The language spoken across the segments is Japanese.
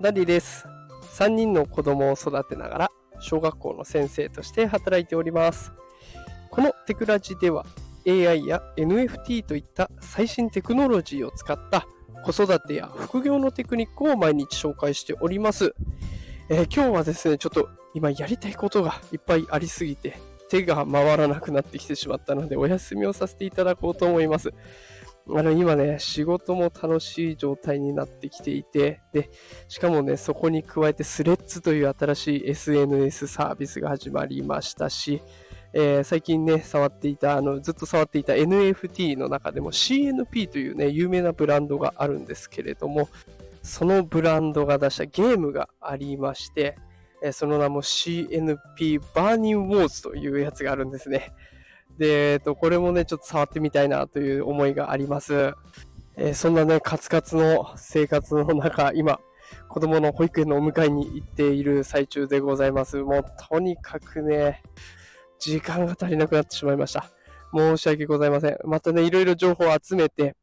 ダディです。3人の子供を育てながら、小学校の先生として働いております。このテクラジでは、AI や NFT といった最新テクノロジーを使った子育てや副業のテクニックを毎日紹介しております。えー今日はですね、ちょっと今やりたいことがいっぱいありすぎて、手が回らなくなってきてしまったので、お休みをさせていただこうと思います。あの、今ね、仕事も楽しい状態になってきていて、で、しかもね、そこに加えてスレッズという新しい SNS サービスが始まりましたし、えー最近ね、触っていた、あの、ずっと触っていた NFT の中でも CNP というね、有名なブランドがあるんですけれども、そのブランドが出したゲームがありまして、えーその名も CNP バーニングウォーズというやつがあるんですね。で、えっと、これもね、ちょっと触ってみたいなという思いがあります。えーそんなね、カツカツの生活の中、今、子供の保育園のお迎えに行っている最中でございます。もう、とにかくね、時間が足りなくなってしまいました。申し訳ございません。またね、いろいろ情報を集めて、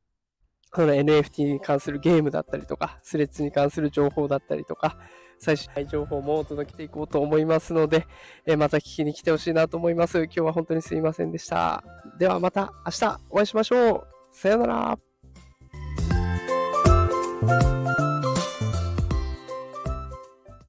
その NFT に関するゲームだったりとか、スレッズに関する情報だったりとか、最新情報もお届けていこうと思いますので、えまた聞きに来てほしいなと思います。今日は本当にすいませんでした。ではまた明日お会いしましょう。さよなら。